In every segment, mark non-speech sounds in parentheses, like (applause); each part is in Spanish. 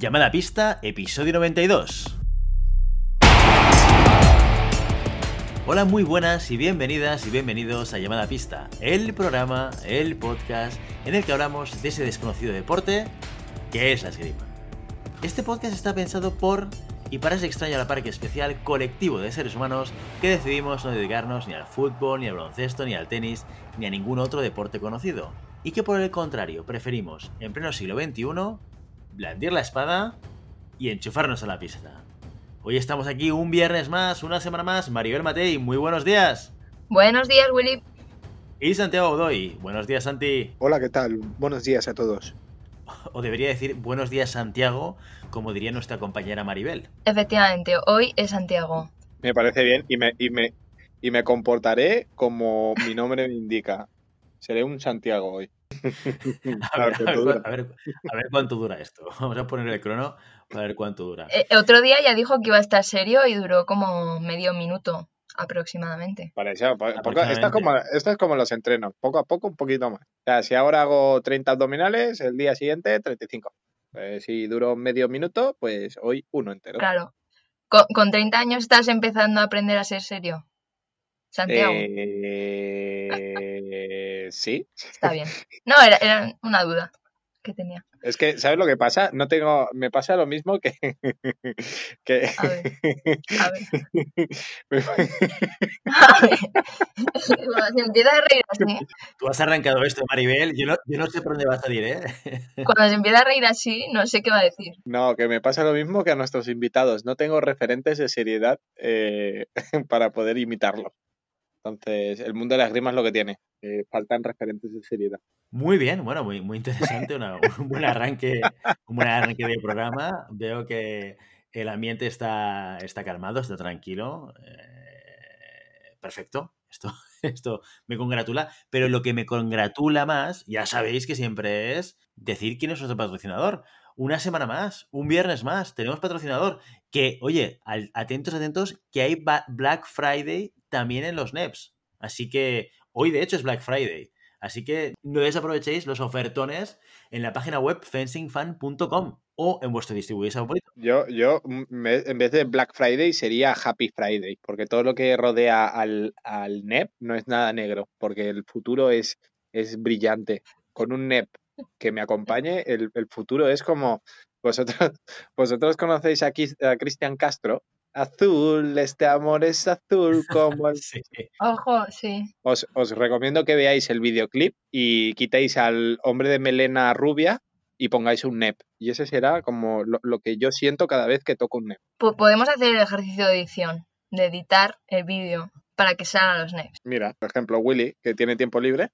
Llamada pista, episodio 92. Hola, muy buenas y bienvenidas y bienvenidos a Llamada Pista, el programa, el podcast en el que hablamos de ese desconocido deporte que es la esgrima. Este podcast está pensado por y para ese extraño a la especial colectivo de seres humanos que decidimos no dedicarnos ni al fútbol, ni al baloncesto, ni al tenis, ni a ningún otro deporte conocido. Y que por el contrario preferimos, en pleno siglo XXI, blandir la espada y enchufarnos a la pista. Hoy estamos aquí un viernes más, una semana más. Maribel Matei, muy buenos días. Buenos días, Willy. Y Santiago Godoy. Buenos días, Santi. Hola, ¿qué tal? Buenos días a todos. O debería decir buenos días, Santiago, como diría nuestra compañera Maribel. Efectivamente, hoy es Santiago. Me parece bien y me, y me, y me comportaré como mi nombre me indica. Seré un Santiago hoy. (laughs) A ver, a ver cu- a ver- a ver cuánto dura esto. (laughs) Vamos a poner el crono para ver cuánto dura. Eh, otro día ya dijo que iba a estar serio y duró como medio minuto aproximadamente. Poco- esto, es como, es los entrenos, poco a poco, un poquito más. O sea, si ahora hago 30 abdominales, el día siguiente 35. Pues si duro medio minuto, pues hoy uno entero. Claro. Con, con 30 años estás empezando a aprender a ser serio. Santiago, Eh, sí. está bien. No, era, era una duda que tenía. Es que, ¿sabes lo que pasa? No tengo, me pasa lo mismo que, (laughs) que A ver, A ver, (laughs) (laughs) a ver. Cuando se empieza a reír así, Tú has arrancado esto, Maribel. Yo no, yo no sé por dónde va a salir, ¿eh? cuando se empieza a reír así, no sé qué va a decir. No, que me pasa lo mismo que a nuestros invitados. No tengo referentes de seriedad eh, para poder imitarlo. Entonces, el mundo de las grimas es lo que tiene. que faltan referentes de seriedad. Muy bien, bueno, muy, muy interesante. una- (laughs) un, buen arranque, un buen arranque de programa. Veo que el ambiente está, está calmado, está tranquilo. Eh, perfecto. Esto, (laughs) esto me congratula. Pero lo que me congratula más, ya sabéis que siempre es decir quién es nuestro patrocinador. Una semana más, un viernes más, tenemos patrocinador. Que, oye, atentos, atentos, que hay Black Friday también en los NEPs. Así que hoy, de hecho, es Black Friday. Así que no desaprovechéis los ofertones en la página web fencingfan.com o en vuestro distribuidor favorito. Yo, yo mm, me- en vez de Black Friday sería Happy Friday, porque todo lo que rodea al, al NEP no es nada negro, porque el futuro es, es brillante. Con un NEP que me acompañe, el, el futuro es como vosotros, (laughs) vosotros conocéis a, Cristian Castro. Azul, este amor es azul (laughs) como el Sí. Ojo, sí. Os, os recomiendo que veáis el videoclip y quitéis al hombre de melena rubia y pongáis un NEP. Y ese será como lo, lo que yo siento cada vez que toco un NEP. Po- podemos hacer el ejercicio de edición, de editar el vídeo para que salgan los NEPs. Mira, por ejemplo, Willy, que tiene tiempo libre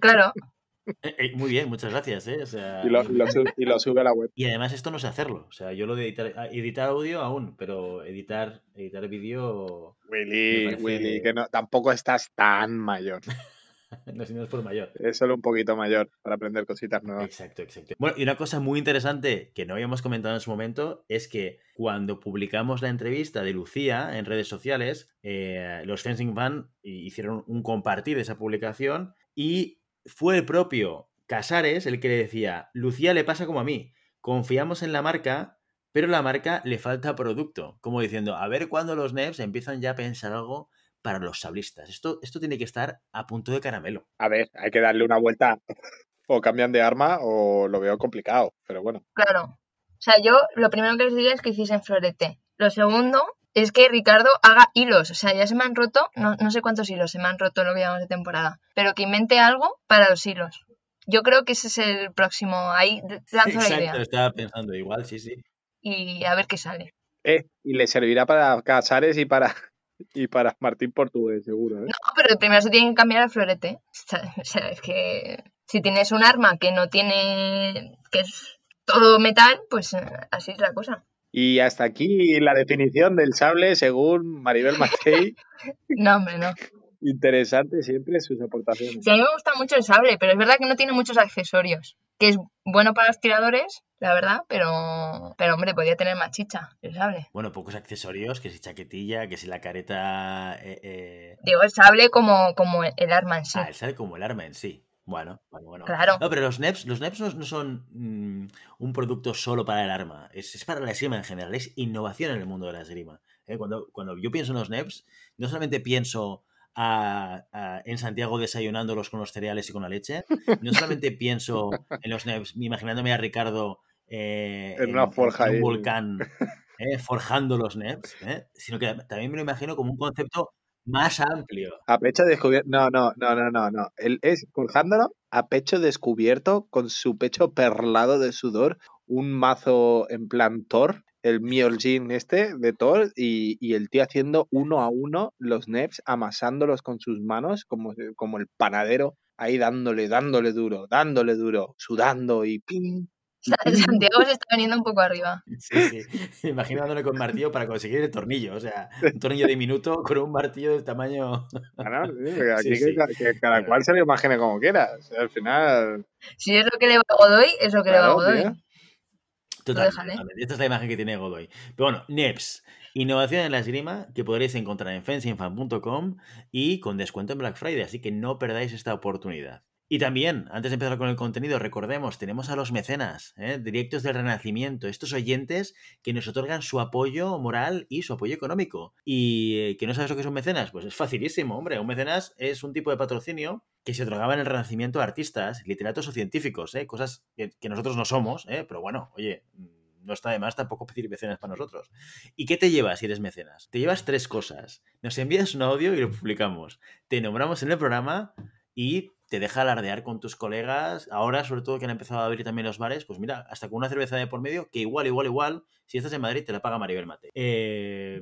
Claro, (laughs) (laughs) Eh, eh, muy bien, muchas gracias. ¿eh? O sea, y lo, y lo (laughs) sub- y lo sube a la web. y además esto no sé hacerlo. O sea, yo lo de editar, ah, editar audio aún, pero editar, editar vídeo Willy, parece- Willy, que no, tampoco estás tan mayor. (laughs) no sé, no es por mayor. Es solo un poquito mayor para aprender cositas nuevas. Exacto, exacto. Bueno, y una cosa muy interesante que no habíamos comentado en su momento es que cuando publicamos la entrevista de Lucía en redes sociales, eh, los Fencing Fan hicieron un compartir de esa publicación y fue el propio Casares el que le decía, Lucía le pasa como a mí, confiamos en la marca, pero la marca le falta producto. Como diciendo, a ver cuándo los NEPs empiezan ya a pensar algo para los sablistas. Esto, esto tiene que estar a punto de caramelo. A ver, hay que darle una vuelta. (laughs) O cambian de arma o lo veo complicado, pero bueno. claro. O sea, yo lo primero que les diría es que hiciesen florete. Lo segundo es que Ricardo haga hilos. O sea, ya se me han roto, no, no sé cuántos hilos se me han roto en lo que llevamos de temporada, pero que invente algo para los hilos. Yo creo que ese es el próximo. Ahí lanzo la Exacto, idea estaba pensando igual, sí, sí. y a ver qué sale. Eh, y le servirá para Casares y para, (laughs) y para Martín Portugués, seguro. ¿eh? No, pero primero se tiene que cambiar al florete. (laughs) O sea, es que si tienes un arma que no tiene. que es todo metal, pues eh, así es la cosa. Y hasta aquí la definición del sable según Maribel Matei. (laughs) No, hombre, no. Interesante siempre sus aportaciones. Sí, a mí me gusta mucho el sable, pero es verdad que no tiene muchos accesorios. Que es bueno para los tiradores, la verdad, pero, pero hombre, podría tener más chicha el sable. Bueno, pocos accesorios, que si chaquetilla, que si la careta... eh, eh, Digo, el sable como, como el arma en sí. Ah, el sale como el arma en sí. Bueno, bueno, bueno. Claro. No, pero los NEPs, los NEPs no, no son mm, un producto solo para el arma, es, es para la esgrima en general, es innovación en el mundo de la esgrima. ¿eh? Cuando, cuando yo pienso en los NEPs, no solamente pienso a- a- en Santiago desayunándolos con los cereales y con la leche, no solamente pienso en los NEPs imaginándome a Ricardo eh, En una forja en un ahí. volcán eh, forjando los NEPs, ¿eh? sino que también me lo imagino como un concepto más amplio. A pecho descubierto. No, no, no, no, no, no. Él es forjándolo a pecho descubierto, con su pecho perlado de sudor, un mazo en plan Thor, el Mjolnir este de Thor, y, y el tío haciendo uno a uno los neps, amasándolos con sus manos, como, como el panadero, ahí dándole, dándole duro, dándole duro, sudando y ping. Sa- (laughs) Santiago se está veniendo un poco arriba. Sí, sí. Imaginándole con martillo para conseguir el tornillo. O sea, un tornillo diminuto con un martillo del tamaño. Ah, no, (laughs) sí, aquí Sí, que, sí. ca- que cada cual se lo imagine como quiera. O sea, al final. Si es lo que le va a Godoy, es lo que le va a Godoy. Total, déjale. totalmente. Esta es la imagen que tiene Godoy. Pero bueno, NEPS. Innovación en la esgrima que podréis encontrar en fencingfan.com y con descuento en Black Friday. Así que no perdáis esta oportunidad. Y también, antes de empezar con el contenido, recordemos, tenemos a los mecenas, ¿eh? directos del Renacimiento, estos oyentes que nos otorgan su apoyo moral y su apoyo económico. ¿Y eh, que no sabes lo que es un mecenas? Pues es facilísimo, hombre. Un mecenas es un tipo de patrocinio que se otorgaba en el Renacimiento a artistas, literatos o científicos, ¿eh? cosas que, nosotros no somos, ¿eh? pero bueno, oye, mm, no está de más tampoco pedir mecenas para nosotros. ¿Y qué te llevas si eres mecenas? Te llevas tres cosas. Nos envías un audio y lo publicamos. Te nombramos en el programa y te deja alardear con tus colegas. Ahora, sobre todo que han empezado a abrir también los bares, pues mira, hasta con una cerveza de por medio, que igual, igual, igual, si estás en Madrid, te la paga Maribel Mate. Eh,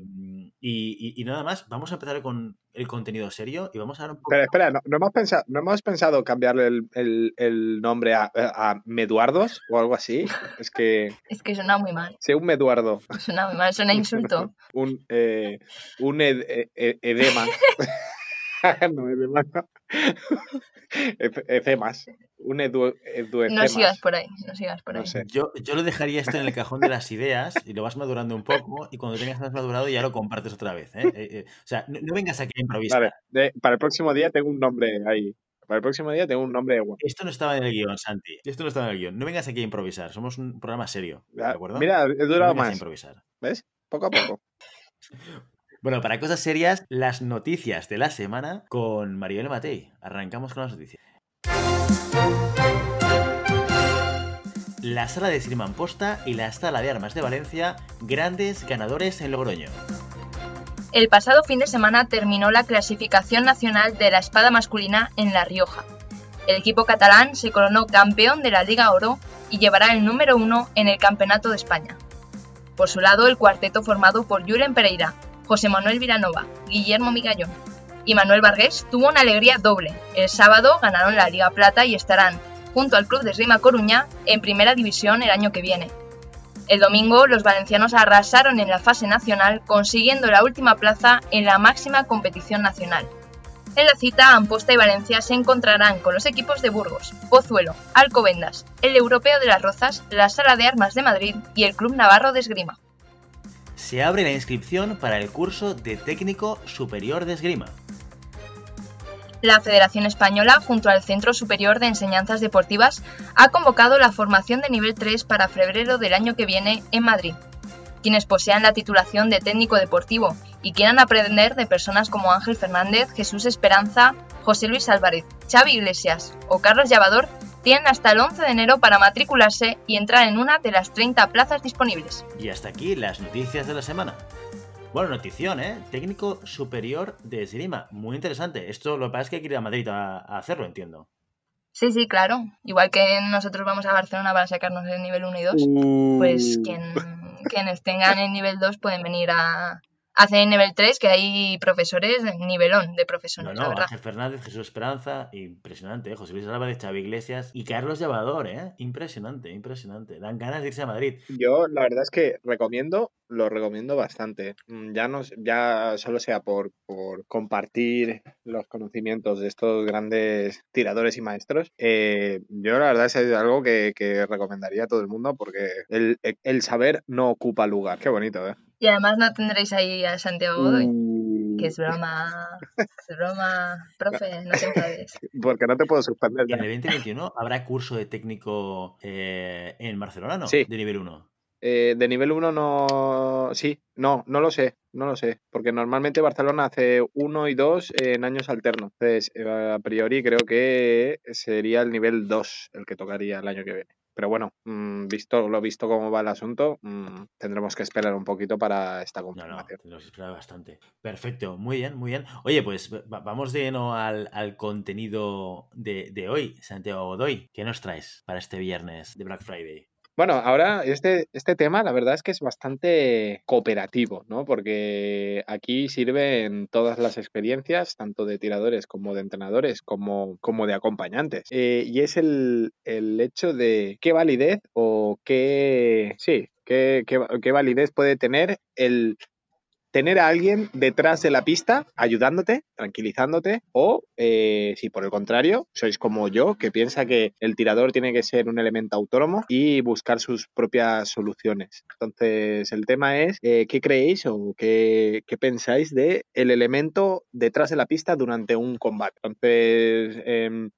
y, y- y nada más, vamos a empezar con el contenido serio y vamos a dar un poco... Pero espera, ¿no, no hemos, pensado, ¿no hemos pensado cambiarle el, el- el nombre a, a Meduardos o algo así? Es que (laughs) Es que suena muy mal. sea un Meduardo, Suena muy mal, suena insulto. (laughs) un, eh, un ed- e- e- edema. (laughs) (laughs) no, edema no. (laughs) Ece- Ecemas. Un edu, eduecemas. No sigas por ahí, no sigas por ahí. No sé. Yo, yo lo dejaría esto en el cajón de las ideas y lo vas madurando un poco y cuando tengas más madurado ya lo compartes otra vez. ¿eh? Eh, eh, o sea, no, no vengas aquí a improvisar. Vale, de- para el próximo día tengo un nombre ahí. Para el próximo día tengo un nombre de guapo. Esto no estaba en el guion, Santi. Esto no estaba en el guion. No vengas aquí a improvisar. Somos un programa serio. ¿De Ah, acuerdo? Mira, he no durado a más. improvisar. ¿Ves? Poco a poco. (laughs) Bueno, para cosas serias, las noticias de la semana con Maribel Matei. Arrancamos con las noticias. La sala de Sirman Posta y la sala de armas de Valencia, grandes ganadores en Logroño. El pasado fin de semana terminó la clasificación nacional de la espada masculina en La Rioja. El equipo catalán se coronó campeón de la Liga Oro y llevará el número uno en el Campeonato de España. Por su lado, el cuarteto formado por Julen Pereira, José Manuel Vilanova, Guillermo Migallón y Manuel Vargas tuvo una alegría doble. El sábado ganaron la Liga Plata y estarán, junto al Club de Esgrima Coruña, en Primera División el año que viene. El domingo los valencianos arrasaron en la fase nacional consiguiendo la última plaza en la máxima competición nacional. En la cita, Amposta y Valencia se encontrarán con los equipos de Burgos, Pozuelo, Alcobendas, el Europeo de las Rozas, la Sala de Armas de Madrid y el Club Navarro de Esgrima. Se abre la inscripción para el curso de técnico superior de esgrima. La Federación Española, junto al Centro Superior de Enseñanzas Deportivas, ha convocado la formación de nivel 3 para febrero del año que viene en Madrid. Quienes posean la titulación de técnico deportivo y quieran aprender de personas como Ángel Fernández, Jesús Esperanza, José Luis Álvarez, Xavi Iglesias o Carlos Llavador, tienen hasta el 11 de enero para matricularse y entrar en una de las 30 plazas disponibles. Y hasta aquí las noticias de la semana. Bueno, notición, ¿eh? Técnico superior de esgrima. Muy interesante. Esto lo que pasa es que hay que ir a Madrid a, a hacerlo, entiendo. Sí, sí, claro. Igual que nosotros vamos a Barcelona para sacarnos el nivel 1 y 2. pues Uh, quien, quienes tengan el nivel 2 pueden venir a, el nivel 3, que hay profesores, nivelón de No, profesores, la no, verdad. Ángel Fernández, Jesús Esperanza, impresionante, ¿eh? José Luis Álvarez, Xavi Iglesias y Carlos Llavador, ¿eh? Impresionante, impresionante. Dan ganas de irse a Madrid. Yo la verdad es que recomiendo, lo recomiendo bastante. Mm, Ya no, ya solo sea por, por compartir los conocimientos de estos grandes tiradores y maestros. eh, yo la verdad es algo que, que recomendaría a todo el mundo porque el, el saber no ocupa lugar. Qué bonito, ¿eh? Y además no tendréis ahí a Santiago Godoy. Uh, Que es broma, es broma, profe, no te enfades. (laughs) Porque no te puedo suspender. En el 2021 habrá curso de técnico eh, en Barcelona, ¿no? Sí. De nivel 1. Eh, de nivel 1 no. Sí, no, no lo sé, no lo sé. Porque normalmente Barcelona hace 1 y 2 en años alternos. Entonces, eh, a priori creo que sería el nivel 2 el que tocaría el año que viene. Pero bueno, mm, visto lo visto cómo va el asunto, mm, tendremos que esperar un poquito para esta No, no, confirmación. tenemos que esperar bastante. Perfecto, muy bien, muy bien. Oye, pues va- vamos de lleno al, al contenido de, de hoy, Santiago Godoy. ¿Qué nos traes para este viernes de Black Friday? Bueno, ahora este, este tema la verdad es que es bastante cooperativo, ¿no? Porque aquí sirven todas las experiencias, tanto de tiradores como de entrenadores, como, como de acompañantes. Eh, y es el, el hecho de qué validez o qué, sí, qué, qué, qué validez puede tener el tener a alguien detrás de la pista ayudándote, tranquilizándote, o eh, si por el contrario sois como yo, que piensa que el tirador tiene que ser un elemento autónomo y buscar sus propias soluciones. Entonces, el tema es, eh, ¿qué creéis o qué, qué pensáis de el elemento detrás de la pista durante un combate? Entonces, em,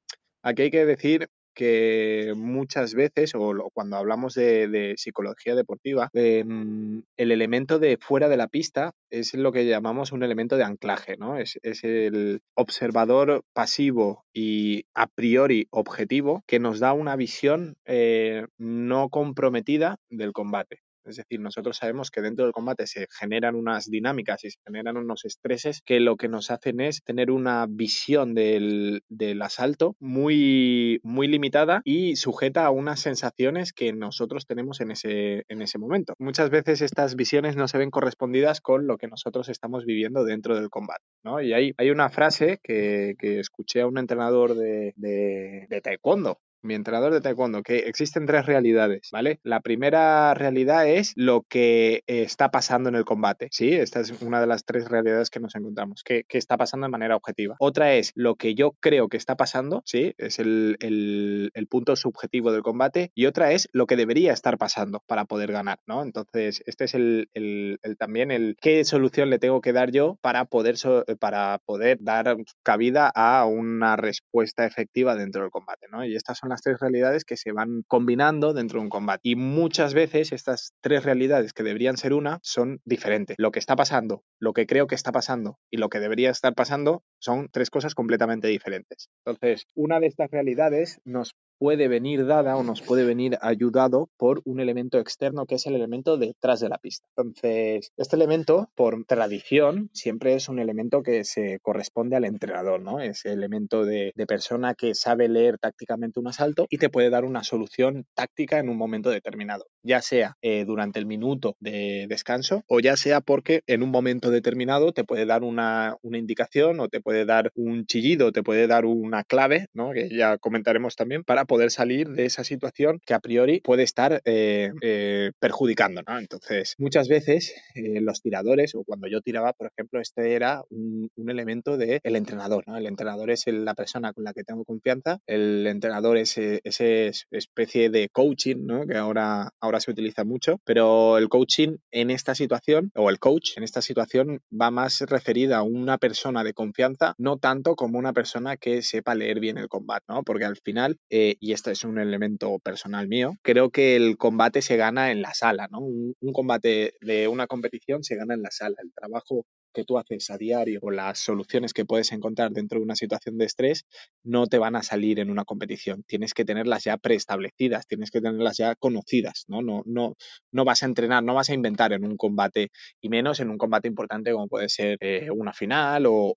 aquí hay que decir que muchas veces, o cuando hablamos de, psicología deportiva, em, el elemento de fuera de la pista es lo que llamamos un elemento de anclaje, ¿no? Es, es el observador pasivo y a priori objetivo que nos da una visión eh, no comprometida del combate. Es decir, nosotros sabemos que dentro del combate se generan unas dinámicas y se generan unos estreses que lo que nos hacen es tener una visión del, del asalto muy, muy limitada y sujeta a unas sensaciones que nosotros tenemos en ese, en ese momento. Muchas veces estas visiones no se ven correspondidas con lo que nosotros estamos viviendo dentro del combate. ¿no? Y hay, hay una frase que, que escuché a un entrenador de, de, de taekwondo mi entrenador de taekwondo, que existen tres realidades, ¿vale? La primera realidad es lo que eh, está pasando en el combate, ¿sí? Esta es una de las tres realidades que nos encontramos, que, que está pasando de manera objetiva. Otra es lo que yo creo que está pasando, ¿sí? Es el, el, el punto subjetivo del combate. Y otra es lo que debería estar pasando para poder ganar, ¿no? Entonces, este es el, el, también el qué solución le tengo que dar yo para poder, para poder dar cabida a una respuesta efectiva dentro del combate, ¿no? Y estas son las tres realidades que se van combinando dentro de un combate. Y muchas veces estas tres realidades que deberían ser una son diferentes. Lo que está pasando, lo que creo que está pasando y lo que debería estar pasando son tres cosas completamente diferentes. Entonces, una de estas realidades nos puede venir dada o nos puede venir ayudado por un elemento externo que es el elemento detrás de la pista. Entonces, este elemento, por tradición, siempre es un elemento que se corresponde al entrenador, ¿no? Es el elemento de, de persona que sabe leer tácticamente un asalto y te puede dar una solución táctica en un momento determinado, ya sea eh, durante el minuto de descanso o ya sea porque en un momento determinado te puede dar una, una indicación o te puede dar un chillido, te puede dar una clave, ¿no? Que ya comentaremos también para poder salir de esa situación que a priori puede estar eh, eh, perjudicando. ¿no? Entonces, muchas veces eh, los tiradores, o cuando yo tiraba, por ejemplo, este era un, un elemento del el entrenador. ¿no? El entrenador es el, la persona con la que tengo confianza, el entrenador es esa especie de coaching ¿no? que ahora, ahora se utiliza mucho, pero el coaching en esta situación, o el coach en esta situación, va más referida a una persona de confianza, no tanto como una persona que sepa leer bien el combate, ¿no? porque al final y este es un elemento personal mío, creo que el combate se gana en la sala, ¿no? Un, combate de una competición se gana en la sala. El trabajo que tú haces a diario o las soluciones que puedes encontrar dentro de una situación de estrés no te van a salir en una competición. Tienes que tenerlas ya preestablecidas, tienes que tenerlas ya conocidas, ¿no? No, no, no vas a entrenar, no vas a inventar en un combate y menos en un combate importante como puede ser eh, una final o,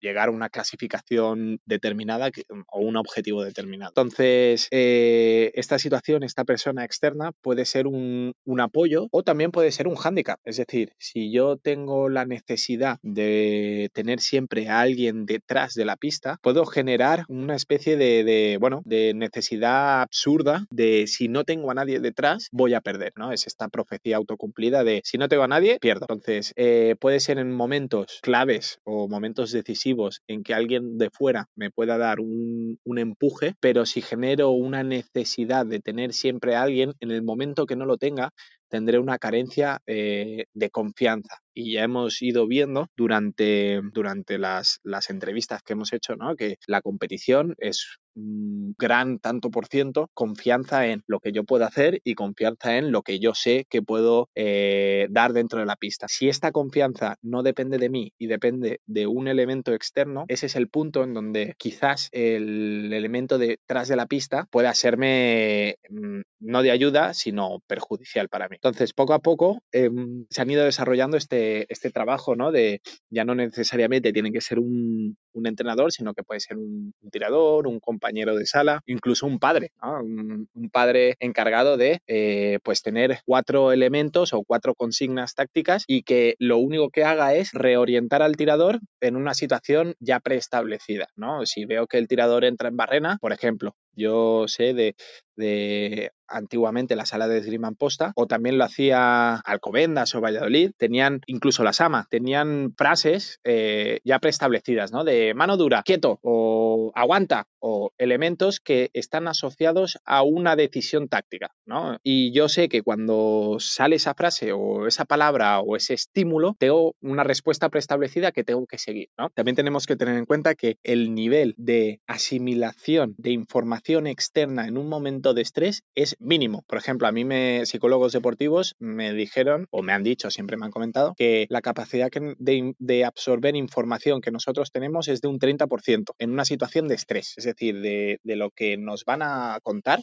llegar a una clasificación determinada o un objetivo determinado. Entonces, eh, esta situación, esta persona externa puede ser un, un apoyo o también puede ser un hándicap. Es decir, si yo tengo la necesidad necesidad de tener siempre a alguien detrás de la pista, puedo generar una especie de, de, bueno, de necesidad absurda de si no tengo a nadie detrás, voy a perder, ¿no? Es esta profecía autocumplida de si no tengo a nadie, pierdo. Entonces, eh, puede ser en momentos claves o momentos decisivos en que alguien de fuera me pueda dar un, un empuje, pero si genero una necesidad de tener siempre a alguien, en el momento que no lo tenga, tendré una carencia eh, de confianza. Y ya hemos ido viendo durante, durante las, las entrevistas que hemos hecho ¿no? que la competición es gran tanto por ciento confianza en lo que yo puedo hacer y confianza en lo que yo sé que puedo eh, dar dentro de la pista. Si esta confianza no depende de mí y depende de un elemento externo, ese es el punto en donde quizás el elemento detrás de la pista pueda serme mm, no de ayuda, sino perjudicial para mí. Entonces, poco a poco em, se han ido desarrollando este, este trabajo, ¿no? De ya no necesariamente tiene que ser un, un entrenador, sino que puede ser un, tirador, un compañero de sala, incluso un padre, un, padre encargado de eh, pues tener cuatro elementos o cuatro consignas tácticas y que lo único que haga es reorientar al tirador en una situación ya preestablecida. ¿no? Si veo que el tirador entra en barrena, por ejemplo, yo sé de, de antiguamente la sala de esgrima posta, o también lo hacía Alcobendas o Valladolid, tenían incluso la Sama, tenían frases eh, ya preestablecidas, ¿no? De mano dura, quieto, o aguanta, o elementos que están asociados a una decisión táctica, ¿no? Y yo sé que cuando sale esa frase o esa palabra o ese estímulo, tengo una respuesta preestablecida que tengo que seguir, ¿no? También tenemos que tener en cuenta que el nivel de asimilación de información externa en un momento de estrés es mínimo. Por ejemplo, a mí me, psicólogos deportivos me dijeron, o me han dicho, siempre me han comentado, que la capacidad de, absorber información que nosotros tenemos es de un 30% en una situación de estrés. Es decir, de, de lo que nos van a contar,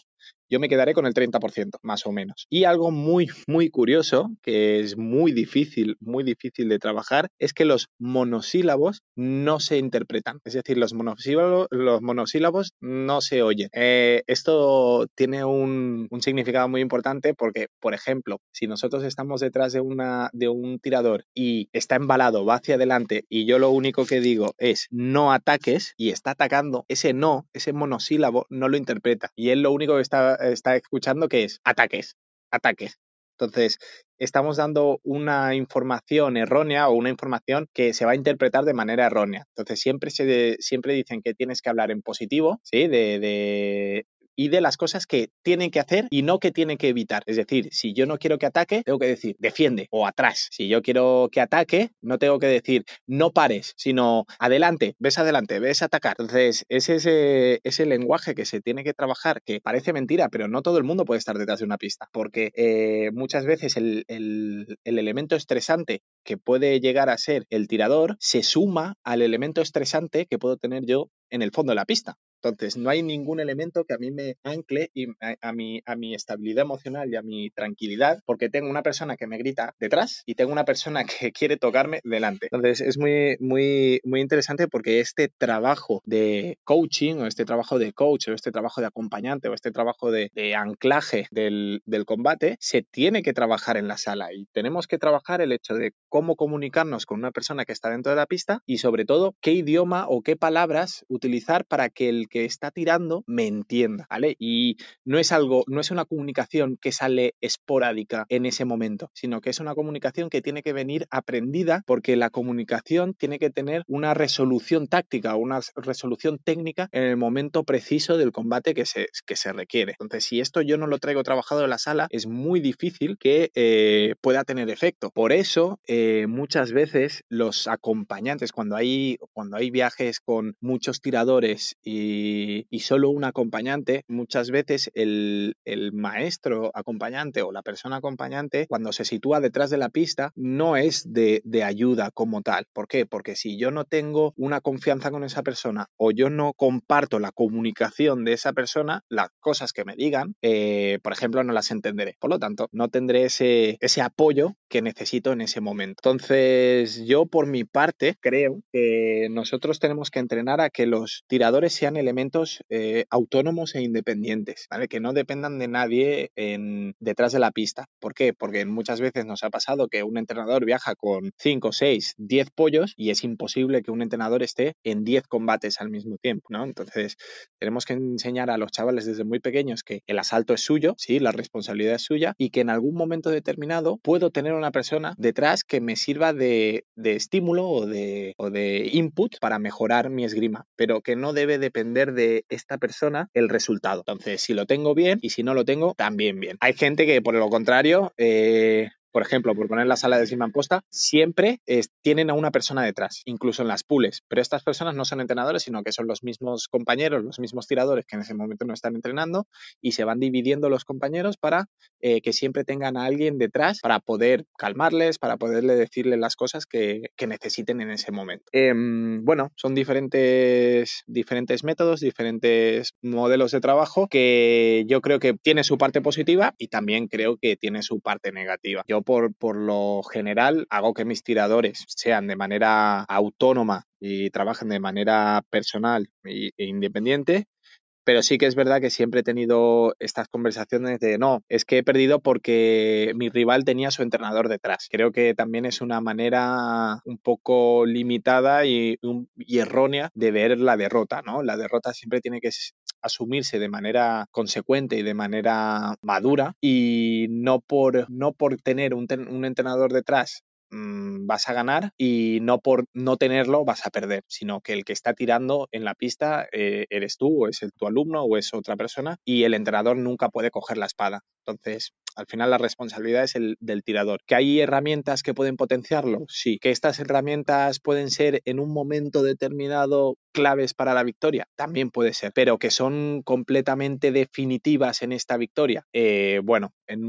yo me quedaré con el 30%, más o menos. Y algo muy, muy curioso, que es muy difícil, muy difícil de trabajar, es que los monosílabos no se interpretan. Es decir, los monosílabos, los monosílabos no se oyen. Eh, esto tiene un, un, significado muy importante porque, por ejemplo, si nosotros estamos detrás de, una, de un tirador y está embalado, va hacia adelante y yo lo único que digo es no ataques y está atacando, ese no, ese monosílabo no lo interpreta. Y él lo único que está está, escuchando que es ataques, ataques. Entonces, estamos dando una información errónea o una información que se va a interpretar de manera errónea. Entonces, siempre, siempre dicen que tienes que hablar en positivo, ¿sí? De, y de las cosas que tienen que hacer y no que tienen que evitar. Es decir, si yo no quiero que ataque, tengo que decir defiende o atrás. Si yo quiero que ataque, no tengo que decir no pares, sino adelante, ves adelante, ves atacar. Entonces, es ese, lenguaje que se tiene que trabajar, que parece mentira, pero no todo el mundo puede estar detrás de una pista, porque eh, muchas veces el, el elemento estresante que puede llegar a ser el tirador se suma al elemento estresante que puedo tener yo en el fondo de la pista. Entonces, no hay ningún elemento que a mí me ancle y a, mi, a mi estabilidad emocional y a mi tranquilidad, porque tengo una persona que me grita detrás y tengo una persona (laughs) que quiere tocarme delante. Entonces, es muy, muy, muy interesante porque este trabajo de coaching o este trabajo de coach o este trabajo de acompañante o este trabajo de, anclaje del, del combate se tiene que trabajar en la sala y tenemos que trabajar el hecho de cómo comunicarnos con una persona que está dentro de la pista y sobre todo qué idioma o qué palabras utilizar para que el que está tirando me entienda, ¿vale? Y no es algo, no es una comunicación que sale esporádica en ese momento, sino que es una comunicación que tiene que venir aprendida porque la comunicación tiene que tener una resolución táctica, una resolución técnica en el momento preciso del combate que se, que se requiere. Entonces, si esto yo no lo traigo trabajado en la sala, es muy difícil que eh, pueda tener efecto. Por eso, eh, muchas veces los acompañantes, cuando hay, cuando hay viajes con muchos tiradores y solo un acompañante, muchas veces el, maestro acompañante o la persona acompañante, cuando se sitúa detrás de la pista, no es de, ayuda como tal. ¿Por qué? Porque si yo no tengo una confianza con esa persona o yo no comparto la comunicación de esa persona, las cosas que me digan, eh, por ejemplo, no las entenderé. Por lo tanto, no tendré ese, ese apoyo que necesito en ese momento. Entonces, yo por mi parte creo que nosotros tenemos que entrenar a que los tiradores sean elementos eh, autónomos e independientes, ¿vale? Que no dependan de nadie detrás de la pista. ¿Por qué? Porque muchas veces nos ha pasado que un entrenador viaja con 5, 6, 10 pollos y es imposible que un entrenador esté en 10 combates al mismo tiempo, ¿no? Entonces, tenemos que enseñar a los chavales desde muy pequeños que el asalto es suyo, sí, la responsabilidad es suya y que en algún momento determinado puedo tener una persona detrás que me sirva de, estímulo o de, o de input para mejorar mi esgrima, pero que no debe depender de esta persona el resultado. Entonces, si lo tengo bien y si no lo tengo, también bien. Hay gente que, por lo contrario, eh, por ejemplo, por poner la sala de cima posta, siempre tienen a una persona detrás, incluso en las pools. Pero estas personas no son entrenadores, sino que son los mismos compañeros, los mismos tiradores que en ese momento no están entrenando y se van dividiendo los compañeros para eh, que siempre tengan a alguien detrás para poder calmarles, para poderle decirles las cosas que, necesiten en ese momento. Em, bueno, son diferentes, diferentes métodos, diferentes modelos de trabajo que yo creo que tiene su parte positiva y también creo que tiene su parte negativa. Yo por, lo general hago que mis tiradores sean de manera autónoma y trabajen de manera personal e independiente pero sí que es verdad que siempre he tenido estas conversaciones de no, es que he perdido porque mi rival tenía su entrenador detrás. Creo que también es una manera un poco limitada y, errónea de ver la derrota, ¿no? La derrota siempre tiene que asumirse de manera consecuente y de manera madura y no por, no por tener un, un entrenador detrás mm, vas a ganar y no por no tenerlo vas a perder, sino que el que está tirando en la pista eh, eres tú o es tu alumno o es otra persona y el entrenador nunca puede coger la espada. Entonces, al final la responsabilidad es el del tirador. ¿Que hay herramientas que pueden potenciarlo? Sí. ¿Que estas herramientas pueden ser en un momento determinado claves para la victoria? También puede ser. Pero que son completamente definitivas en esta victoria. Eh, bueno, en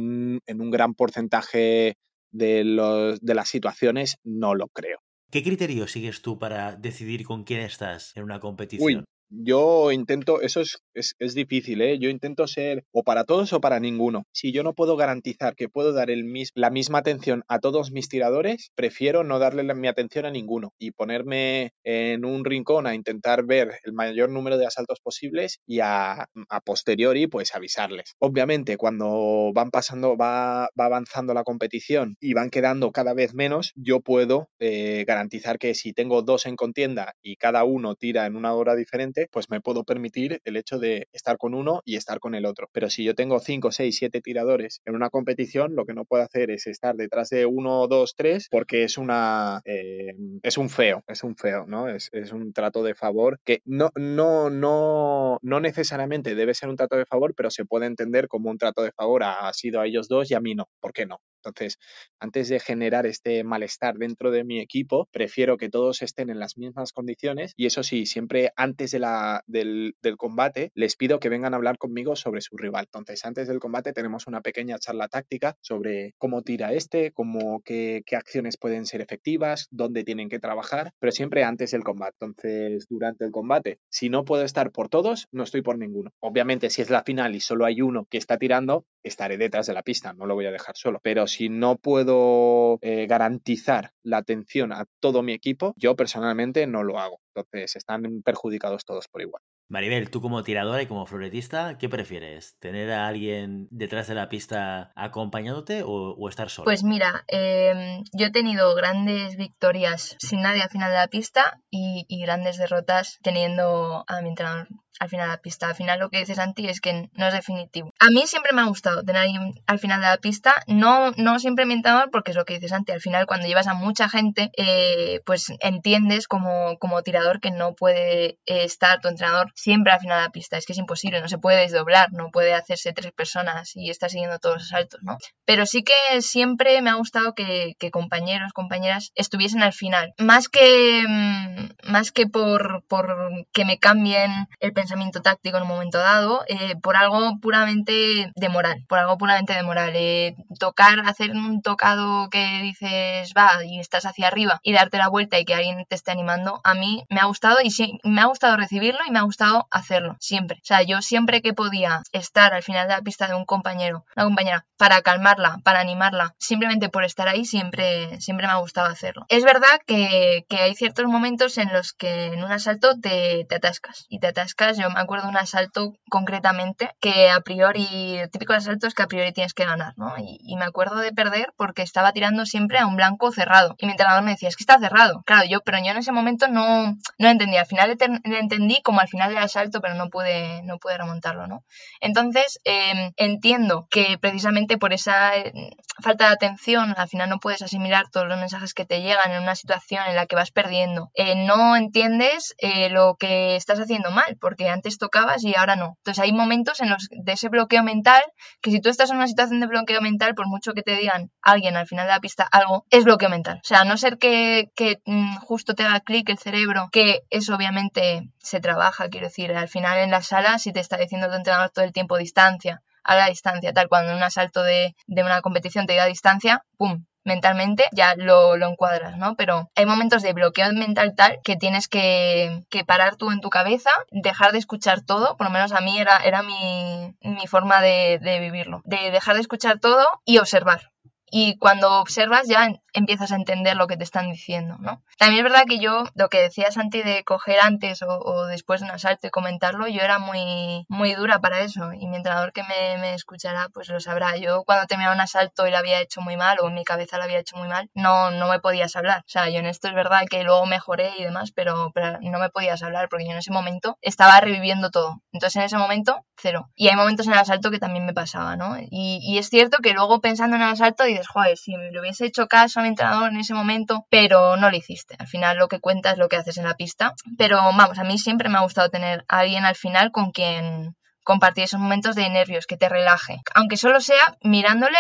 en un, gran porcentaje de, los, de las situaciones no lo creo. ¿Qué criterio sigues tú para decidir con quién estás en una competición? Yo intento, eso es, es, difícil, ¿eh? Yo intento ser o para todos o para ninguno. Si yo no puedo garantizar que puedo dar el la misma atención a todos mis tiradores, prefiero no darle mi atención a ninguno y ponerme en un rincón a intentar ver el mayor número de asaltos posibles y a, posteriori pues avisarles. Obviamente cuando van pasando, va, va, avanzando la competición y van quedando cada vez menos, yo puedo eh, garantizar que si tengo dos en contienda y cada uno tira en una hora diferente, pues me puedo permitir el hecho de estar con uno y estar con el otro. Pero si yo tengo 5, 6, 7 tiradores en una competición, lo que no puedo hacer es estar detrás de uno, dos, tres, porque es una eh, es un feo, es un feo, ¿no? Es, es, un trato de favor que no, no, no, no necesariamente debe ser un trato de favor, pero se puede entender como un trato de favor ha sido a ellos dos y a mí no. ¿Por qué no? Entonces, antes de generar este malestar dentro de mi equipo, prefiero que todos estén en las mismas condiciones y eso sí, siempre antes de la, del, combate les pido que vengan a hablar conmigo sobre su rival. Entonces, antes del combate tenemos una pequeña charla táctica sobre cómo tira este, cómo, qué, qué acciones pueden ser efectivas, dónde tienen que trabajar, pero siempre antes del combate. Entonces, durante el combate, si no puedo estar por todos, no estoy por ninguno. Obviamente, si es la final y solo hay uno que está tirando, estaré detrás de la pista, no lo voy a dejar solo. Pero si no puedo eh, garantizar la atención a todo mi equipo, yo personalmente no lo hago. Entonces están perjudicados todos por igual. Maribel, tú como tiradora y como floretista, ¿qué prefieres? ¿Tener a alguien detrás de la pista acompañándote o, estar solo? Pues mira, em, yo he tenido grandes victorias sin nadie al final de la pista y, y grandes derrotas teniendo a mi entrenador al final de la pista. Al final lo que dices Santi es que no es definitivo. A mí siempre me ha gustado tener alguien al final de la pista, no, no siempre me entrenador porque es lo que dices Santi, al final cuando llevas a mucha gente, eh, pues entiendes como, como tirador que no puede estar tu entrenador siempre al final de la pista, es que es imposible, no se puede desdoblar, no puede hacerse tres personas y estar siguiendo todos los saltos, ¿no? Pero sí que siempre me ha gustado que, compañeros, compañeras estuviesen al final, más que, mm, más que por, por que me cambien el pensamiento pensamiento táctico en un momento dado, eh, por algo puramente de moral, por algo puramente de moral. Eh, tocar, hacer un tocado que dices va y estás hacia arriba y darte la vuelta y que alguien te esté animando, a mí me ha gustado y sí, me ha gustado recibirlo y me ha gustado hacerlo, siempre. O sea, yo siempre que podía estar al final de la pista de un compañero, una compañera, para calmarla, para animarla, simplemente por estar ahí, siempre, siempre me ha gustado hacerlo. Es verdad que, que hay ciertos momentos en los que en un asalto te, te atascas y te atascas yo me acuerdo de un asalto concretamente que a priori, típico asalto es que a priori tienes que ganar, ¿no? Y, me acuerdo de perder porque estaba tirando siempre a un blanco cerrado. Y mi entrenador me decía, es que está cerrado. Claro, yo, pero yo en ese momento no, no entendía. Al final le, entendí como al final del asalto, pero no pude, no pude remontarlo, ¿no? Entonces, em, entiendo que precisamente por esa eh, falta de atención, al final no puedes asimilar todos los mensajes que te llegan en una situación en la que vas perdiendo. Eh, no entiendes eh, lo que estás haciendo mal, porque antes tocabas y ahora no. Entonces hay momentos en los de ese bloqueo mental que si tú estás en una situación de bloqueo mental, por mucho que te digan alguien al final de la pista algo, es bloqueo mental. O sea, a no ser que, mm, justo te haga clic el cerebro, que eso obviamente se trabaja, quiero decir, al final en la sala si te está diciendo tu entrenador todo el tiempo distancia, a la distancia, tal, cuando en un asalto de, de una competición te diga distancia, ¡pum! Mentalmente ya lo, lo, encuadras, ¿no? Pero hay momentos de bloqueo mental tal que tienes que, que, parar tú en tu cabeza, dejar de escuchar todo, por lo menos a mí era, era mi, mi forma de, de vivirlo, de dejar de escuchar todo y observar y cuando observas ya empiezas a entender lo que te están diciendo, ¿no? También es verdad que yo, lo que decías antes de coger antes o, después de un asalto y comentarlo, yo era muy, muy dura para eso y mi entrenador que me, me escuchará pues lo sabrá. Yo cuando terminaba un asalto y lo había hecho muy mal o en mi cabeza lo había hecho muy mal, no, no me podías hablar. O sea, yo en esto es verdad que luego mejoré y demás, pero, no me podías hablar porque yo en ese momento estaba reviviendo todo. Entonces en ese momento, cero. Y hay momentos en el asalto que también me pasaba, ¿no? Y, y es cierto que luego pensando en el asalto dices, joder, si me lo hubiese hecho caso a mi entrenador en ese momento, pero no lo hiciste. Al final lo que cuenta es lo que haces en la pista. Pero vamos, a mí siempre me ha gustado tener a alguien al final con quien compartir esos momentos de nervios, que te relaje. Aunque solo sea mirándole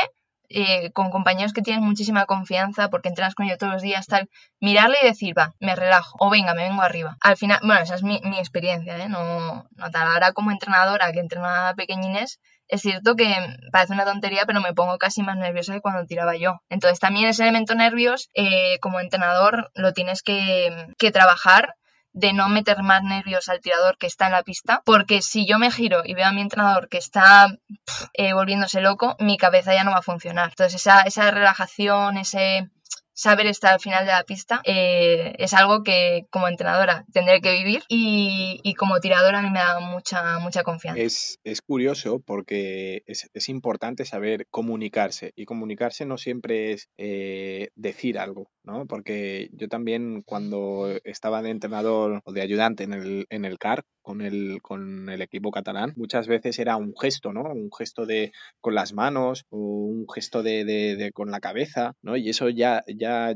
eh, con compañeros que tienen muchísima confianza porque entrenas con ellos todos los días, tal, mirarle y decir, va, me relajo, o venga, me vengo arriba. Al final, bueno, esa es mi, experiencia, ¿eh? No, no tal. Ahora como entrenadora que entrena pequeñines, es cierto que parece una tontería, pero me pongo casi más nerviosa que cuando tiraba yo. Entonces también ese elemento nervios, eh, como entrenador, lo tienes que, que trabajar de no meter más nervios al tirador que está en la pista, porque si yo me giro y veo a mi entrenador que está eh, volviéndose loco, mi cabeza ya no va a funcionar. Entonces esa, esa relajación, ese saber estar al final de la pista eh, es algo que como entrenadora tendré que vivir y, como tiradora a mí me da mucha, mucha confianza. Es, es curioso porque es, es, importante saber comunicarse y comunicarse no siempre es eh, decir algo, ¿no? Porque yo también cuando estaba de entrenador o de ayudante en el, en el CAR, con el, con el equipo catalán, muchas veces era un gesto, ¿no? Un gesto de con las manos o un gesto de, de, con la cabeza, ¿no? Y eso ya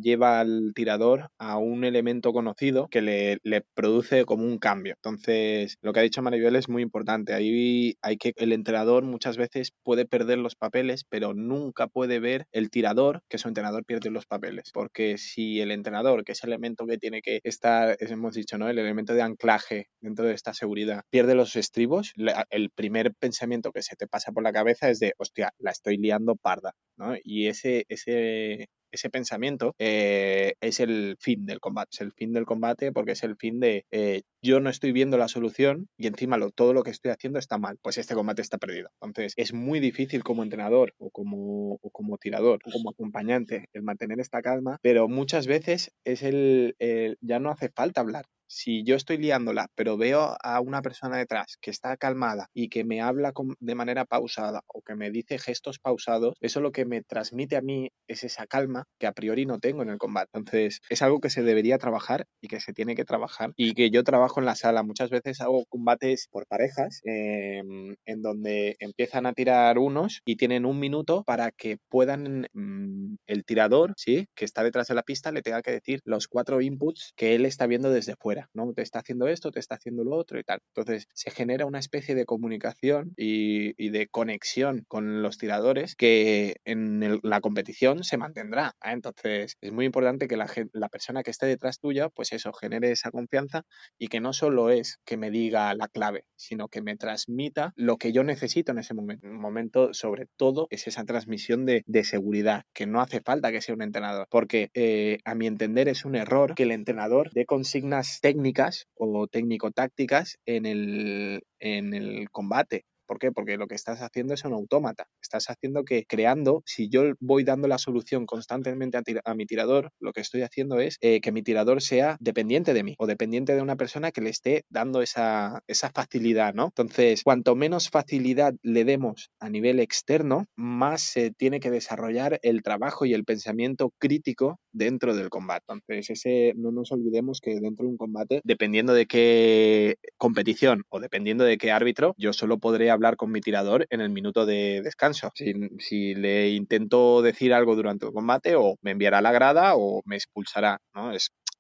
lleva al tirador a un elemento conocido que le, produce como un cambio. Entonces, lo que ha dicho Maribel es muy importante. Ahí hay que, el entrenador muchas veces puede perder los papeles, pero nunca puede ver el tirador que su entrenador pierde los papeles. Porque si el entrenador, que es el elemento que tiene que estar, hemos dicho, ¿no? El elemento de anclaje dentro de estas seguridad, pierde los estribos, el primer pensamiento que se te pasa por la cabeza es de, hostia, la estoy liando parda, ¿no? Y ese, ese, ese pensamiento eh, es el fin del combate. Es el fin del combate porque es el fin de eh, yo no estoy viendo la solución y encima lo, todo lo que estoy haciendo está mal. Pues este combate está perdido. Entonces es muy difícil como entrenador o como, o como tirador o como acompañante el mantener esta calma, pero muchas veces es el, el ya no hace falta hablar si yo estoy liándola, pero veo a una persona detrás que está calmada y que me habla de manera pausada o que me dice gestos pausados, eso lo que me transmite a mí es esa calma que a priori no tengo en el combate. Entonces, es algo que se debería trabajar y que se tiene que trabajar y que yo trabajo en la sala. Muchas veces hago combates por parejas em, en donde empiezan a tirar unos y tienen un minuto para que puedan mm, el tirador, ¿sí? que está detrás de la pista, le tenga que decir los cuatro inputs que él está viendo desde fuera. ¿No? Te está haciendo esto, te está haciendo lo otro y tal. Entonces se genera una especie de comunicación y, de conexión con los tiradores que en la competición se mantendrá. ¿eh? Entonces es muy importante que la, la persona que esté detrás tuya, pues eso, genere esa confianza y que no solo es que me diga la clave, sino que me transmita lo que yo necesito en ese momento. Un momento, sobre todo, es esa transmisión de, seguridad, que no hace falta que sea un entrenador, porque eh, a mi entender es un error que el entrenador dé consignas técnicas o técnico-tácticas en el, en el combate ¿Por qué? Porque lo que estás haciendo es un autómata. Estás haciendo que creando, si yo voy dando la solución constantemente a, mi tirador, lo que estoy haciendo es eh, que mi tirador sea dependiente de mí o dependiente de una persona que le esté dando esa, esa facilidad, ¿no? Entonces, cuanto menos facilidad le demos a nivel externo, más se tiene que desarrollar el trabajo y el pensamiento crítico dentro del combate. Entonces, ese, no nos olvidemos que dentro de un combate, dependiendo de qué competición o dependiendo de qué árbitro, yo solo podré hablar con mi tirador en el minuto de descanso. Si, le intento decir algo durante el combate, o me enviará a la grada o me expulsará. ¿no?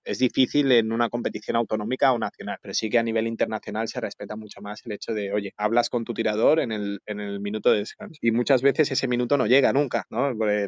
Es difícil en una competición autonómica o nacional, pero sí que a nivel internacional se respeta mucho más el hecho de, oye, hablas con tu tirador en el, en el minuto de descanso. Y muchas veces ese minuto no llega nunca, ¿no?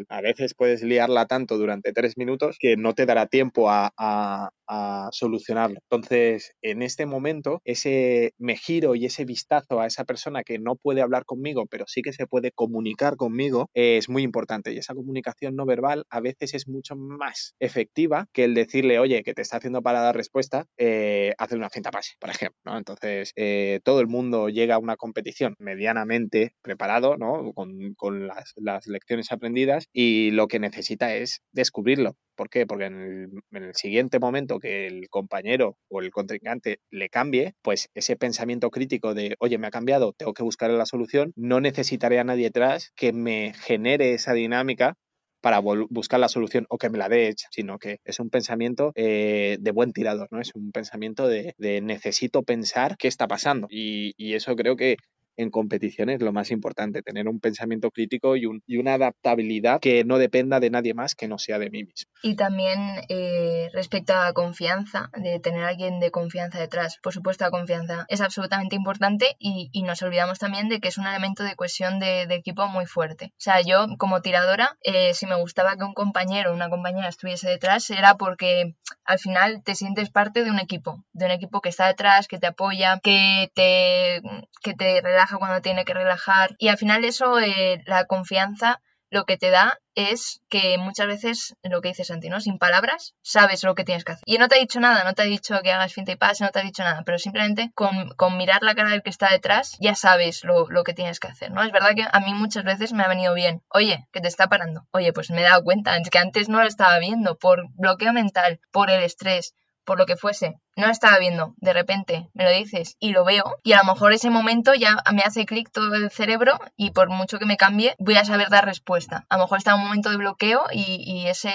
A veces puedes liarla tanto durante tres minutos que no te dará tiempo a, a, a solucionarlo. Entonces, en este momento, ese me giro y ese vistazo a esa persona que no puede hablar conmigo, pero sí que se puede comunicar conmigo, es muy importante. Y esa comunicación no verbal a veces es mucho más efectiva que el decirle, oye, que te está haciendo para dar respuesta, eh, hacer una cinta pase, por ejemplo. Entonces, eh, todo el mundo llega a una competición medianamente preparado, ¿no? con, las, lecciones aprendidas y lo que necesita es descubrirlo. ¿Por qué? Porque en el, en el siguiente momento que el compañero o el contrincante le cambie, pues ese pensamiento crítico de, oye, me ha cambiado, tengo que buscar la solución, no necesitaré a nadie atrás que me genere esa dinámica para buscar la solución o que me la dé hecha, sino que es un pensamiento eh, de buen tirador, ¿no? Es un pensamiento de, de necesito pensar qué está pasando. Y, y, eso creo que en competiciones lo más importante, tener un pensamiento crítico y, un, y, una adaptabilidad que no dependa de nadie más que no sea de mí mismo. Y también eh, respecto a la confianza, de tener a alguien de confianza detrás. Por supuesto, la confianza es absolutamente importante y, y nos olvidamos también de que es un elemento de cohesión de, de equipo muy fuerte. O sea, yo como tiradora, eh, si me gustaba que un compañero o una compañera estuviese detrás, era porque al final te sientes parte de un equipo, de un equipo que está detrás, que te apoya, que te, que te relaja cuando tiene que relajar. Y al final eso, eh, la confianza, lo que te da es que muchas veces, lo que dices Santi, ¿no? Sin palabras, sabes lo que tienes que hacer. Y no te ha dicho nada, no te ha dicho que hagas finta y pase, no te ha dicho nada, pero simplemente con, con mirar la cara del que está detrás, ya sabes lo, lo, que tienes que hacer, ¿no? Es verdad que a mí muchas veces me ha venido bien, oye, que te está parando, oye, pues me he dado cuenta, que antes no lo estaba viendo, por bloqueo mental, por el estrés, por lo que fuese, no estaba viendo, de repente me lo dices y lo veo, y a lo mejor ese momento ya me hace clic todo el cerebro y por mucho que me cambie, voy a saber dar respuesta. A lo mejor está un momento de bloqueo y, y ese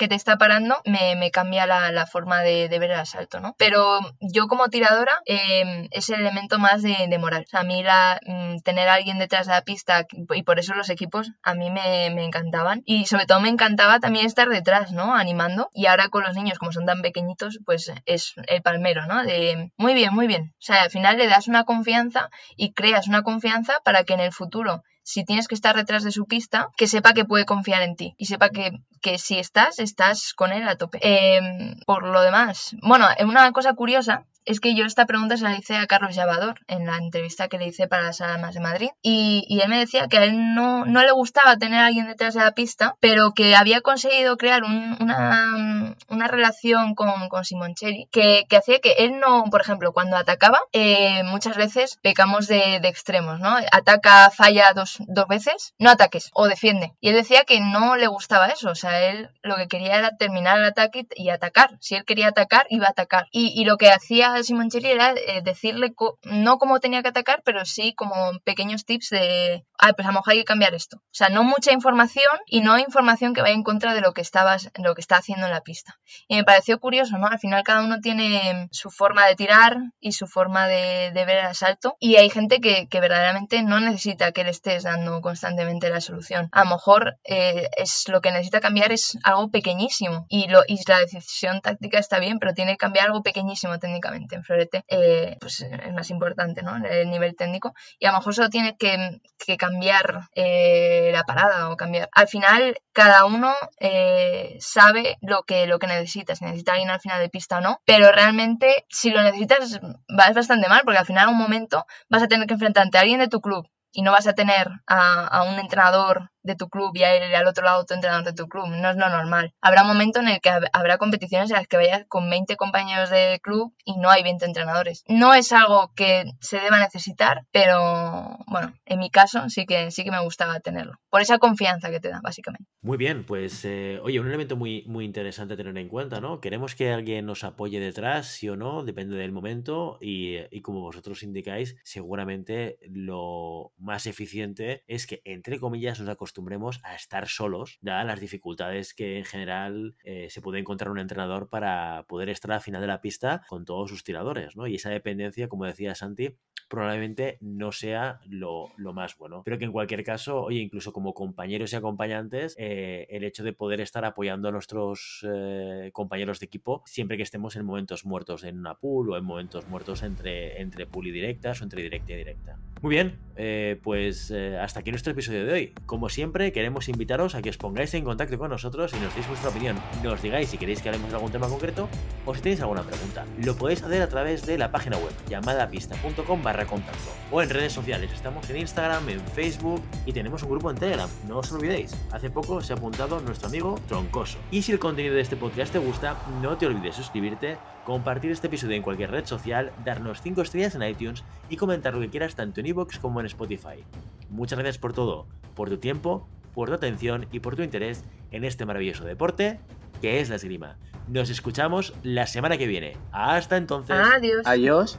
que te está parando me, me cambia la, forma de, de, ver el asalto, ¿no? Pero yo como tiradora eh, es el elemento más de, moral. A mí la, mm, tener a alguien detrás de la pista y por eso los equipos a mí me, me, encantaban. Y sobre todo me encantaba también estar detrás, ¿no? Animando. Y ahora con los niños, como son tan pequeñitos, pues es el palmero, ¿no? De muy bien, muy bien. O sea, al final le das una confianza y creas una confianza para que en el futuro si tienes que estar detrás de su pista, que sepa que puede confiar en ti y sepa que, que si estás, estás con él a tope. Eh, por lo demás, bueno, una cosa curiosa es que yo esta pregunta se la hice a Carlos Llavador en la entrevista que le hice para las Almas de Madrid y, él me decía que a él no, no, le gustaba tener a alguien detrás de la pista, pero que había conseguido crear un, una, una, relación con, con Simoncelli que, que, hacía que él no, por ejemplo, cuando atacaba, eh, muchas veces pecamos de, de, extremos, ¿no? Ataca, falla dos, dos veces, no ataques o defiende. Y él decía que no le gustaba eso, o sea, él lo que quería era terminar el ataque y atacar. Si él quería atacar, iba a atacar. Y, y lo que hacía Simoncelli era eh, decirle no cómo tenía que atacar, pero sí como pequeños tips de, ah, pues a lo mejor hay que cambiar esto. O sea, no mucha información y no información que vaya en contra de lo que estabas, lo que está haciendo en la pista. Y me pareció curioso, ¿no? Al final cada uno tiene su forma de tirar y su forma de, de ver el asalto y hay gente que, verdaderamente no necesita que le estés dando constantemente la solución. A lo mejor eh, es lo que necesita cambiar es algo pequeñísimo y la decisión táctica está bien, pero tiene que cambiar algo pequeñísimo técnicamente en florete, eh, pues es más importante, ¿no? El nivel técnico. Y a lo mejor solo tiene que, que cambiar eh, la parada o cambiar. Al final, cada uno eh, sabe lo que, lo que necesita, si necesita alguien al final de pista o no, pero realmente si lo necesitas vas bastante mal, porque al final, un momento vas a tener que enfrentarte a alguien de tu club y no vas a tener a, a, un entrenador de tu club y hay al otro lado tu entrenador de tu club. No es lo normal. Habrá un momento en el que habrá competiciones en las que vayas con 20 compañeros de club y no hay 20 entrenadores. No es algo que se deba necesitar, pero bueno, en mi caso sí que, sí que me gustaba tenerlo. Por esa confianza que te da, básicamente. Muy bien, pues eh, oye, un elemento muy, muy interesante a tener en cuenta, ¿no? Queremos que alguien nos apoye detrás, sí o no, depende del momento y, y como vosotros indicáis, seguramente lo más eficiente es que, entre comillas, nos acostumbremos a estar solos, dadas las dificultades que en general eh, se puede encontrar un entrenador para poder estar al final de la pista con todos sus tiradores, ¿no? Y esa dependencia, como decía Santi, probablemente no sea lo, más bueno. Pero que en cualquier caso, oye, incluso como compañeros y acompañantes, eh, el hecho de poder estar apoyando a nuestros eh, compañeros de equipo siempre que estemos en momentos muertos en una pool o en momentos muertos entre, entre pool y directas o entre directa y directa. Muy bien, eh, pues hasta aquí nuestro episodio de hoy. Como siempre, queremos invitaros a que os pongáis en contacto con nosotros y nos deis vuestra opinión. Nos digáis si queréis que hablemos algún tema concreto o si tenéis alguna pregunta. Lo podéis hacer a través de la página web llamadapista.com barra contacto o en redes sociales. Estamos en Instagram, en Facebook y tenemos un grupo en Telegram. No os olvidéis. Hace poco se ha apuntado nuestro amigo Troncoso. Y si el contenido de este podcast te gusta, no te olvides suscribirte, compartir este episodio en cualquier red social, darnos 5 estrellas en iTunes y comentar lo que quieras tanto en iVoox como en Spotify. Muchas gracias por todo, por tu tiempo, por tu atención y por tu interés en este maravilloso deporte que es la esgrima. Nos escuchamos la semana que viene. Hasta entonces. Adiós. Adiós.